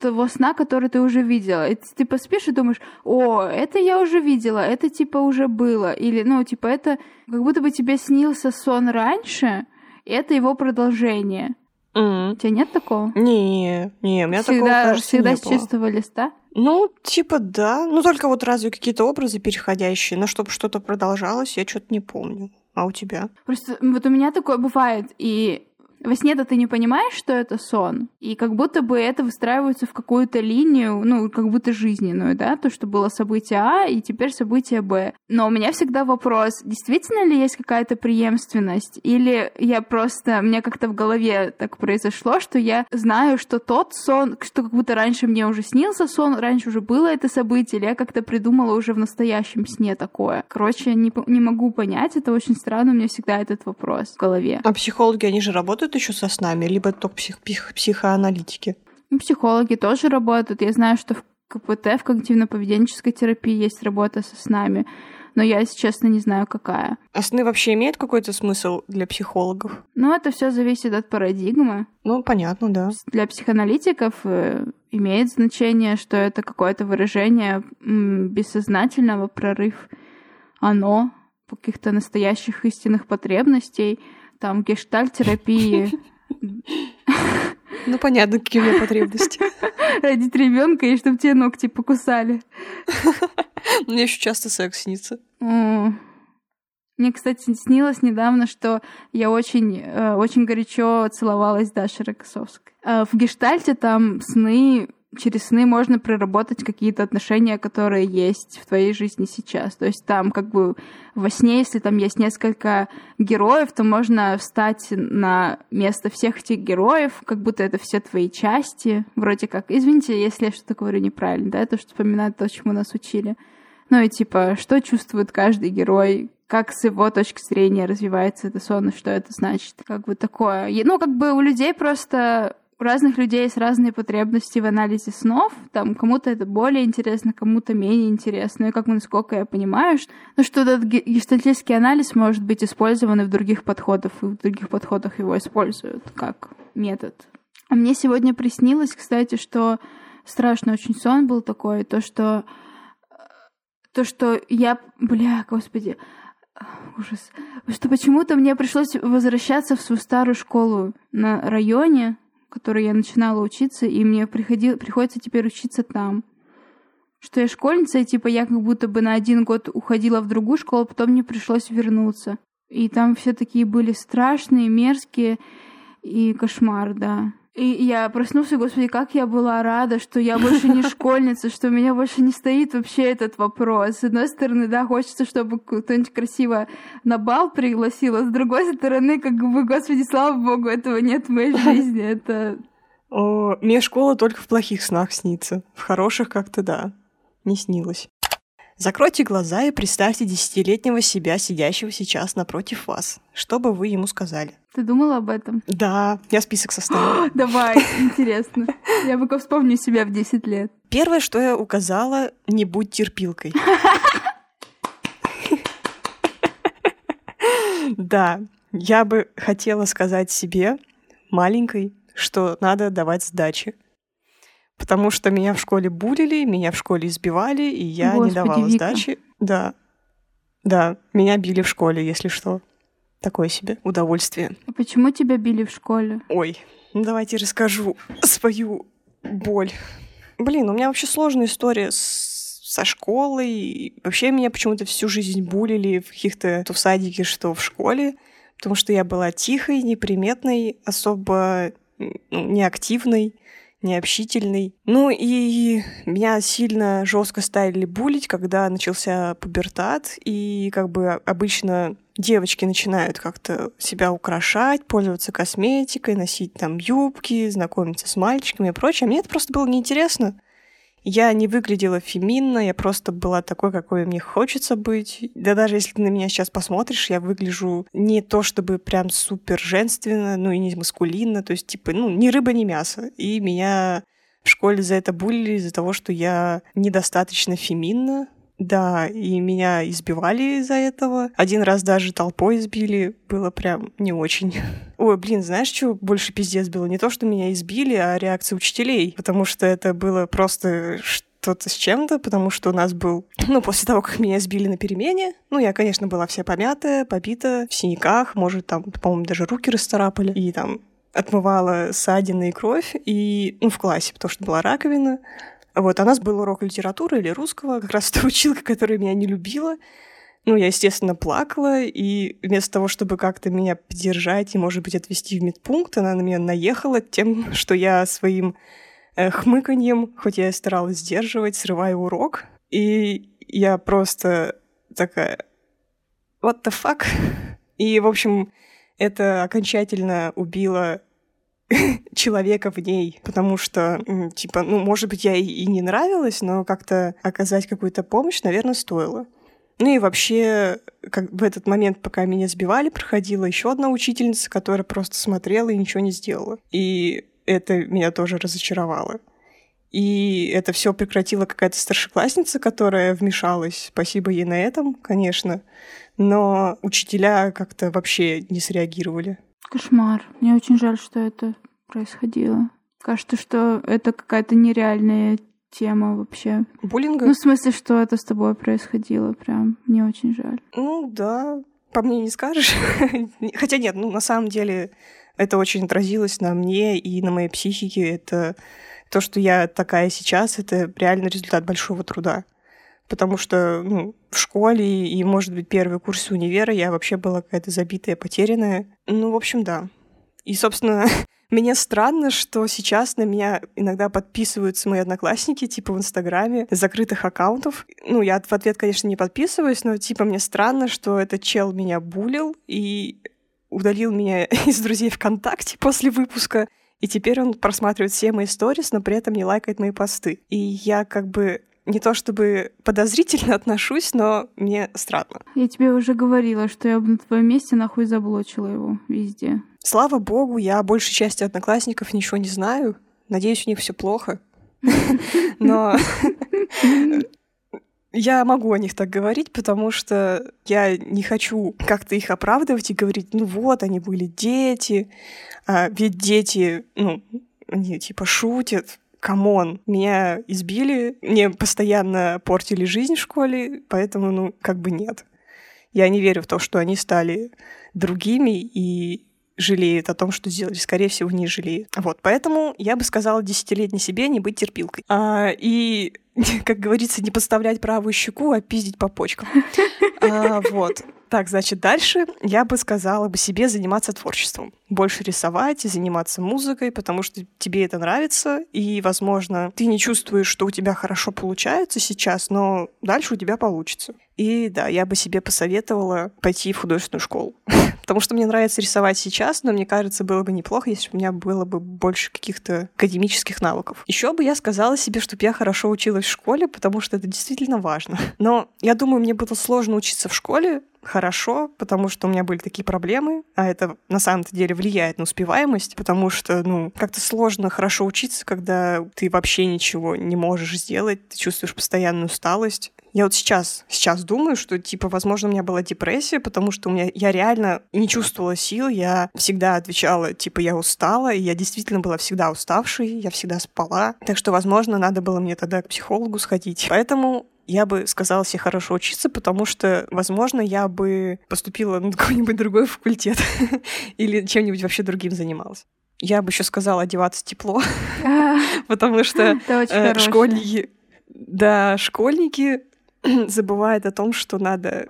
того сна, который ты уже видела. И ты типа спишь и думаешь, о, это я уже видела, это типа уже было. Или, ну, типа, это как будто бы тебе снился сон раньше, и это его продолжение. Mm. У тебя нет такого? Не, не, у меня всегда, такого, кажется, Всегда не с чистого листа? Ну, типа, да. Ну, только вот разве какие-то образы переходящие, но чтобы что-то продолжалось, я что-то не помню. А у тебя? Просто вот у меня такое бывает, и во сне-то ты не понимаешь, что это сон, и как будто бы это выстраивается в какую-то линию, ну, как будто жизненную, да, то, что было событие А, и теперь событие Б. Но у меня всегда вопрос, действительно ли есть какая-то преемственность, или я просто, мне как-то в голове так произошло, что я знаю, что тот сон, что как будто раньше мне уже снился сон, раньше уже было это событие, или я как-то придумала уже в настоящем сне такое. Короче, не, не могу понять, это очень странно, у меня всегда этот вопрос в голове. А психологи, они же работают работают еще со снами, либо только псих псих психоаналитики? Ну, психологи тоже работают. Я знаю, что в КПТ, в когнитивно-поведенческой терапии есть работа со снами, но я, если честно, не знаю, какая. А сны вообще имеют какой-то смысл для психологов? Ну, это все зависит от парадигмы. Ну, понятно, да. Для психоаналитиков э, имеет значение, что это какое-то выражение бессознательного прорыв оно каких-то настоящих истинных потребностей, там гештальт-терапии. Ну, понятно, какие у меня потребности. родить ребенка и чтобы тебе ногти покусали. Мне еще часто секс снится. Мне, кстати, снилось недавно, что я очень, э, очень горячо целовалась с Дашей Рокоссовской. Э, в гештальте там сны через сны можно проработать какие-то отношения, которые есть в твоей жизни сейчас. То есть там как бы во сне, если там есть несколько героев, то можно встать на место всех этих героев, как будто это все твои части. Вроде как, извините, если я что-то говорю неправильно, да, это что вспоминает то, чему нас учили. Ну и типа, что чувствует каждый герой, как с его точки зрения развивается это сон, и что это значит. Как бы такое. Ну, как бы у людей просто у разных людей есть разные потребности в анализе снов. Там кому-то это более интересно, кому-то менее интересно. И как насколько я понимаю, что, ну, что этот гештальтический анализ может быть использован и в других подходах, и в других подходах его используют как метод. А мне сегодня приснилось, кстати, что страшный очень сон был такой, то, что то, что я, бля, господи, ужас, что почему-то мне пришлось возвращаться в свою старую школу на районе, которой я начинала учиться, и мне приходил, приходится теперь учиться там. Что я школьница, и типа я как будто бы на один год уходила в другую школу, потом мне пришлось вернуться. И там все такие были страшные, мерзкие, и кошмар, да. И я проснулся, господи, как я была рада, что я больше не школьница, что у меня больше не стоит вообще этот вопрос. С одной стороны, да, хочется, чтобы кто-нибудь красиво на бал пригласил, а с другой стороны, как бы, господи, слава богу, этого нет в моей жизни. Это... О, мне школа только в плохих снах снится. В хороших как-то да, не снилось. Закройте глаза и представьте десятилетнего себя, сидящего сейчас напротив вас. Что бы вы ему сказали? Ты думала об этом? Да, я список составила. Давай, интересно. Я пока вспомню себя в 10 лет. Первое, что я указала, не будь терпилкой. Да, я бы хотела сказать себе, маленькой, что надо давать сдачи потому что меня в школе булили, меня в школе избивали, и я Господи, не давала Вика. сдачи. Да. Да, меня били в школе, если что. Такое себе удовольствие. А почему тебя били в школе? Ой, ну давайте расскажу свою боль. Блин, у меня вообще сложная история с, со школой. Вообще меня почему-то всю жизнь булили в каких-то то в садике, что в школе, потому что я была тихой, неприметной, особо ну, неактивной необщительный. Ну и меня сильно жестко стали булить, когда начался пубертат, и как бы обычно девочки начинают как-то себя украшать, пользоваться косметикой, носить там юбки, знакомиться с мальчиками и прочее. Мне это просто было неинтересно. Я не выглядела феминно, я просто была такой, какой мне хочется быть. Да даже если ты на меня сейчас посмотришь, я выгляжу не то чтобы прям супер женственно, ну и не маскулинно, то есть типа, ну, ни рыба, ни мясо. И меня в школе за это булили из-за того, что я недостаточно феминна, да, и меня избивали из-за этого. Один раз даже толпой избили. Было прям не очень. Ой, блин, знаешь, что больше пиздец было? Не то, что меня избили, а реакция учителей. Потому что это было просто что-то с чем-то, потому что у нас был... Ну, после того, как меня сбили на перемене, ну, я, конечно, была вся помятая, побита, в синяках, может, там, по-моему, даже руки расцарапали, и там отмывала ссадины и кровь, и, ну, в классе, потому что была раковина, вот, а у нас был урок литературы или русского, как раз та училка, которая меня не любила. Ну, я, естественно, плакала, и вместо того, чтобы как-то меня поддержать и, может быть, отвезти в медпункт, она на меня наехала тем, что я своим э, хмыканьем, хоть я и старалась сдерживать, срываю урок. И я просто такая, what the fuck? И, в общем, это окончательно убило человека в ней, потому что, типа, ну, может быть, я и не нравилась, но как-то оказать какую-то помощь, наверное, стоило. Ну и вообще, как в этот момент, пока меня сбивали, проходила еще одна учительница, которая просто смотрела и ничего не сделала. И это меня тоже разочаровало. И это все прекратила какая-то старшеклассница, которая вмешалась. Спасибо ей на этом, конечно. Но учителя как-то вообще не среагировали. Кошмар. Мне очень жаль, что это происходило. Кажется, что это какая-то нереальная тема вообще. Буллинга? Ну, в смысле, что это с тобой происходило, прям. Мне очень жаль. Ну, да. По мне не скажешь. Хотя нет, ну, на самом деле, это очень отразилось на мне и на моей психике. Это то, что я такая сейчас, это реально результат большого труда. Потому что ну, в школе и, может быть, первый курс универа я вообще была какая-то забитая, потерянная. Ну, в общем, да. И, собственно, Мне странно, что сейчас на меня иногда подписываются мои одноклассники, типа в Инстаграме, закрытых аккаунтов. Ну, я в ответ, конечно, не подписываюсь, но, типа, мне странно, что этот чел меня булил и удалил меня из друзей ВКонтакте после выпуска. И теперь он просматривает все мои сторис, но при этом не лайкает мои посты. И я как бы не то чтобы подозрительно отношусь, но мне странно. Я тебе уже говорила, что я бы на твоем месте нахуй заблочила его везде. Слава богу, я большей части одноклассников ничего не знаю. Надеюсь, у них все плохо. Но я могу о них так говорить, потому что я не хочу как-то их оправдывать и говорить, ну вот, они были дети, а ведь дети, ну, они типа шутят, come on, меня избили, мне постоянно портили жизнь в школе, поэтому, ну, как бы нет. Я не верю в то, что они стали другими и жалеют о том, что сделали. Скорее всего, не жалеют. Вот, поэтому я бы сказала десятилетней себе не быть терпилкой. А, и, как говорится, не подставлять правую щеку, а пиздить по почкам. А, вот. Так, значит, дальше я бы сказала бы себе заниматься творчеством. Больше рисовать и заниматься музыкой, потому что тебе это нравится, и, возможно, ты не чувствуешь, что у тебя хорошо получается сейчас, но дальше у тебя получится. И да, я бы себе посоветовала пойти в художественную школу. Потому что мне нравится рисовать сейчас, но мне кажется, было бы неплохо, если бы у меня было бы больше каких-то академических навыков. Еще бы я сказала себе, чтобы я хорошо училась в школе, потому что это действительно важно. Но я думаю, мне было сложно учиться в школе, хорошо, потому что у меня были такие проблемы, а это на самом-то деле влияет на успеваемость, потому что, ну, как-то сложно хорошо учиться, когда ты вообще ничего не можешь сделать, ты чувствуешь постоянную усталость. Я вот сейчас, сейчас думаю, что, типа, возможно, у меня была депрессия, потому что у меня, я реально не чувствовала сил, я всегда отвечала, типа, я устала, и я действительно была всегда уставшей, я всегда спала. Так что, возможно, надо было мне тогда к психологу сходить. Поэтому я бы сказала себе хорошо учиться, потому что, возможно, я бы поступила на какой-нибудь другой факультет или чем-нибудь вообще другим занималась. Я бы еще сказала одеваться тепло, потому что э, школьники, да, школьники забывают о том, что надо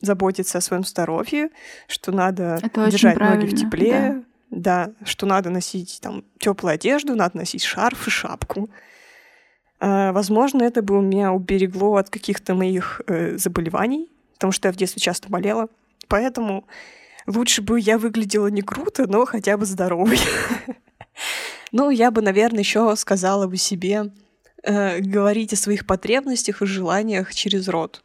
заботиться о своем здоровье, что надо держать ноги в тепле, да. да, что надо носить там теплую одежду, надо носить шарф и шапку. А, возможно, это бы меня уберегло от каких-то моих э, заболеваний, потому что я в детстве часто болела. Поэтому лучше бы я выглядела не круто, но хотя бы здоровой. Ну, я бы, наверное, еще сказала бы себе э, говорить о своих потребностях и желаниях через рот.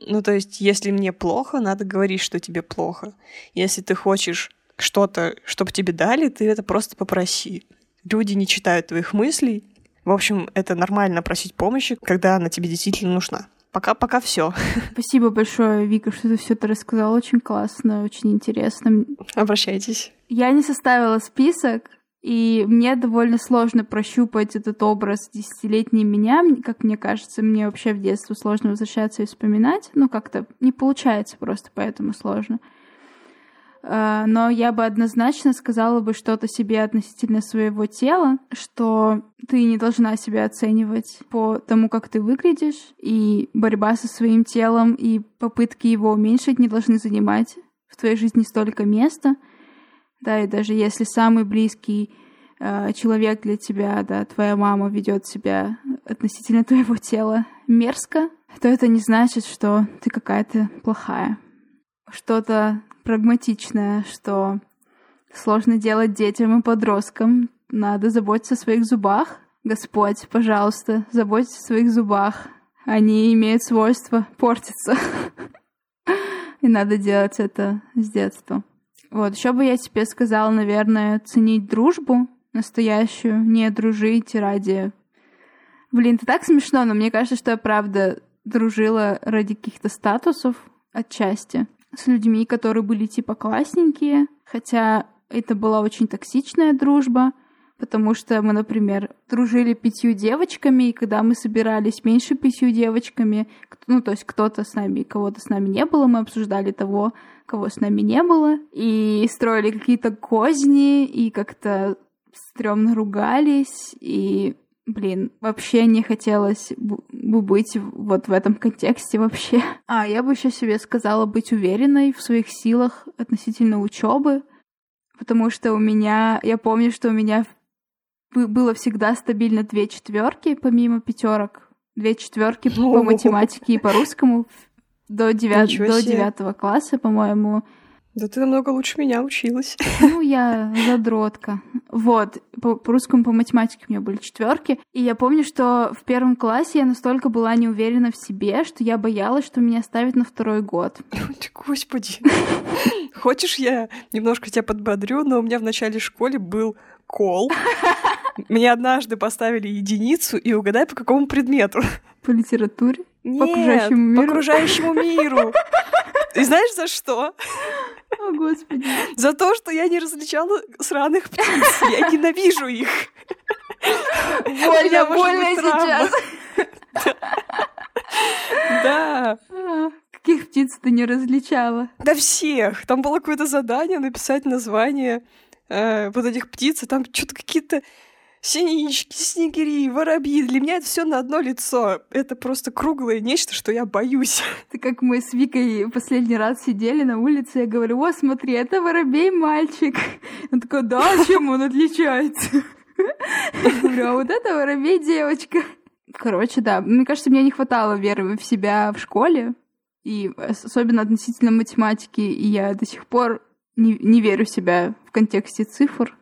Ну, то есть, если мне плохо, надо говорить, что тебе плохо. Если ты хочешь что-то, чтобы тебе дали, ты это просто попроси. Люди не читают твоих мыслей, в общем, это нормально просить помощи, когда она тебе действительно нужна. Пока, пока все. Спасибо большое, Вика, что ты все это рассказала. Очень классно, очень интересно. Обращайтесь. Я не составила список, и мне довольно сложно прощупать этот образ десятилетней меня. Как мне кажется, мне вообще в детство сложно возвращаться и вспоминать. Ну, как-то не получается просто, поэтому сложно. Э, но я бы однозначно сказала бы что-то себе относительно своего тела, что ты не должна себя оценивать по тому, как ты выглядишь, и борьба со своим телом и попытки его уменьшить не должны занимать в твоей жизни столько места. Да, и даже если самый близкий э, человек для тебя, да, твоя мама ведет себя относительно твоего тела мерзко, то это не значит, что ты какая-то плохая. Что-то прагматичная, что сложно делать детям и подросткам. Надо заботиться о своих зубах. Господь, пожалуйста, заботьтесь о своих зубах. Они имеют свойство портиться. И надо делать это с детства. Вот, еще бы я тебе сказала, наверное, ценить дружбу настоящую, не дружить ради... Блин, это так смешно, но мне кажется, что я правда дружила ради каких-то статусов отчасти с людьми, которые были типа классненькие, хотя это была очень токсичная дружба, потому что мы, например, дружили пятью девочками, и когда мы собирались меньше пятью девочками, ну, то есть кто-то с нами, кого-то с нами не было, мы обсуждали того, кого с нами не было, и строили какие-то козни, и как-то стрёмно ругались, и, блин, вообще не хотелось бы быть вот в этом контексте вообще. А, я бы еще себе сказала быть уверенной в своих силах относительно учебы, потому что у меня, я помню, что у меня было всегда стабильно две четверки, помимо пятерок. Две четверки по математике и по русскому до, девят... до девятого класса, по-моему. Да ты намного лучше меня училась. Ну, я задротка. Вот, по, по русскому, по математике у меня были четверки. И я помню, что в первом классе я настолько была не уверена в себе, что я боялась, что меня ставят на второй год. Господи. Хочешь, я немножко тебя подбодрю, но у меня в начале школы был кол. Мне однажды поставили единицу, и угадай, по какому предмету. По литературе? Нет, по окружающему миру? по окружающему миру. И знаешь, за что? О, Господи. За то, что я не различала сраных птиц. Я ненавижу их. Больно, больно сейчас. Да. Каких птиц ты не различала? Да всех. Там было какое-то задание написать название э, вот этих птиц, и там что-то какие-то синички, снегири, воробьи. Для меня это все на одно лицо. Это просто круглое нечто, что я боюсь. Это как мы с Викой последний раз сидели на улице, я говорю, о, смотри, это воробей мальчик. Он такой, да, чем он отличается? Я говорю, а вот это воробей девочка. Короче, да, мне кажется, мне не хватало веры в себя в школе, и особенно относительно математики, и я до сих пор не, не верю в себя в контексте цифр.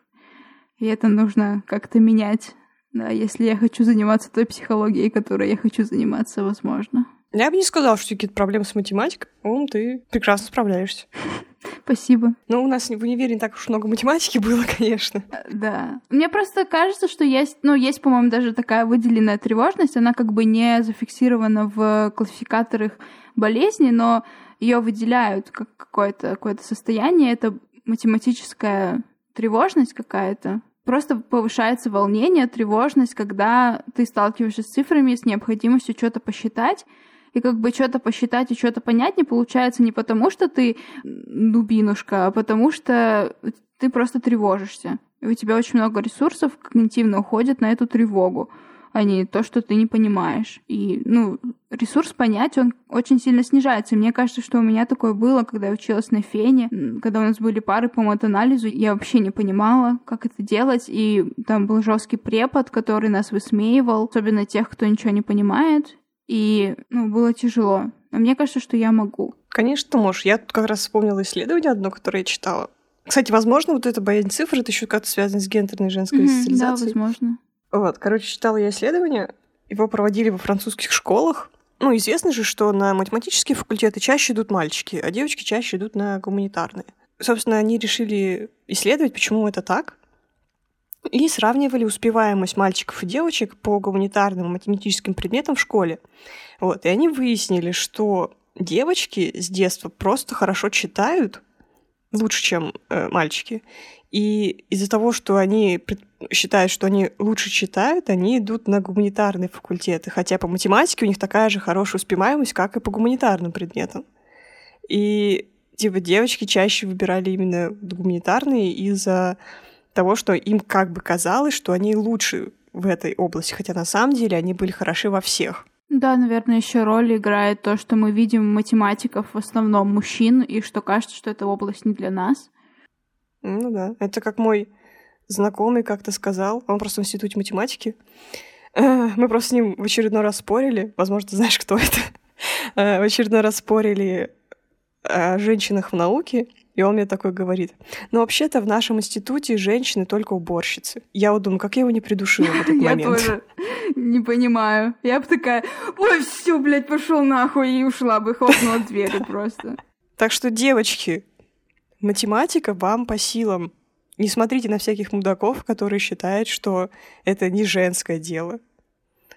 И это нужно как-то менять, да, если я хочу заниматься той психологией, которой я хочу заниматься, возможно. Я бы не сказала, что какие-то проблемы с математикой. Ну, ты прекрасно справляешься. Спасибо. Ну, у нас в универе не так уж много математики было, конечно. Э, да. Мне просто кажется, что есть, ну, есть, по-моему, даже такая выделенная тревожность, она как бы не зафиксирована в классификаторах болезни, но ее выделяют как какое-то какое состояние. Это математическая тревожность какая-то. Просто повышается волнение, тревожность, когда ты сталкиваешься с цифрами, с необходимостью что-то посчитать, и как бы что-то посчитать и что-то понять не получается не потому, что ты дубинушка, а потому что ты просто тревожишься. И у тебя очень много ресурсов когнитивно уходит на эту тревогу а не то, что ты не понимаешь. И, ну, ресурс понять, он очень сильно снижается. И мне кажется, что у меня такое было, когда я училась на фене, когда у нас были пары по матанализу, я вообще не понимала, как это делать, и там был жесткий препод, который нас высмеивал, особенно тех, кто ничего не понимает, и, ну, было тяжело. Но мне кажется, что я могу. Конечно, ты можешь. Я тут как раз вспомнила исследование одно, которое я читала. Кстати, возможно, вот эта боязнь цифр, это еще как-то связано с гендерной женской mm-hmm, социализацией. Да, возможно. Вот, короче, читала я исследование, его проводили во французских школах. Ну, известно же, что на математические факультеты чаще идут мальчики, а девочки чаще идут на гуманитарные. Собственно, они решили исследовать, почему это так, и сравнивали успеваемость мальчиков и девочек по гуманитарным и математическим предметам в школе. Вот, и они выяснили, что девочки с детства просто хорошо читают, лучше, чем э, мальчики. И из-за того, что они считают, что они лучше читают, они идут на гуманитарные факультеты. Хотя по математике у них такая же хорошая успеваемость, как и по гуманитарным предметам. И типа девочки чаще выбирали именно гуманитарные из-за того, что им как бы казалось, что они лучше в этой области, хотя на самом деле они были хороши во всех. Да, наверное, еще роль играет то, что мы видим математиков в основном мужчин, и что кажется, что эта область не для нас. Ну да. Это как мой знакомый как-то сказал, он просто в институте математики. Э, мы просто с ним в очередной раз спорили, возможно, ты знаешь, кто это. Э, в очередной раз спорили о женщинах в науке, и он мне такой говорит, ну вообще-то в нашем институте женщины только уборщицы. Я вот думаю, как я его не придушила в этот момент. Я тоже не понимаю. Я бы такая, ой, все, блядь, пошел нахуй, и ушла бы, хлопнула дверью просто. Так что, девочки, математика вам по силам. Не смотрите на всяких мудаков, которые считают, что это не женское дело.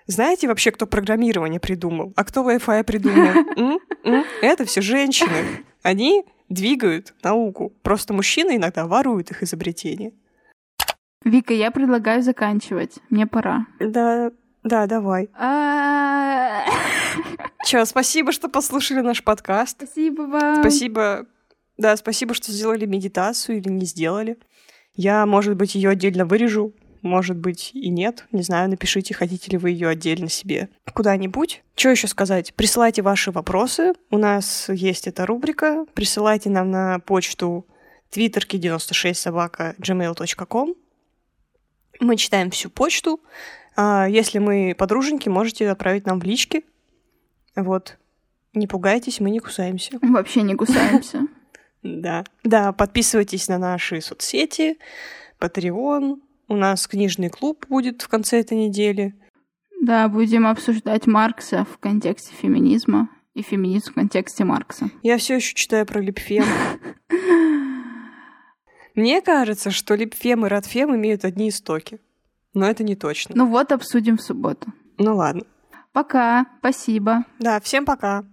Знаете вообще, кто программирование придумал? А кто Wi-Fi придумал? Это все женщины. Они двигают науку. Просто мужчины иногда воруют их изобретения. Вика, я предлагаю заканчивать. Мне пора. Да, да, давай. Чё, спасибо, что послушали наш подкаст. Спасибо вам. Спасибо, да, спасибо, что сделали медитацию или не сделали. Я, может быть, ее отдельно вырежу, может быть и нет. Не знаю, напишите, хотите ли вы ее отдельно себе куда-нибудь. Что еще сказать? Присылайте ваши вопросы. У нас есть эта рубрика. Присылайте нам на почту twitterki96 собака gmail.com. Мы читаем всю почту. А если мы подруженьки, можете отправить нам в лички. Вот. Не пугайтесь, мы не кусаемся. Вообще не кусаемся. Да. Да, подписывайтесь на наши соцсети, Patreon. У нас книжный клуб будет в конце этой недели. Да, будем обсуждать Маркса в контексте феминизма и феминизм в контексте Маркса. Я все еще читаю про Липфем. Мне кажется, что Липфем и Радфем имеют одни истоки. Но это не точно. Ну вот, обсудим в субботу. Ну ладно. Пока, спасибо. Да, всем пока.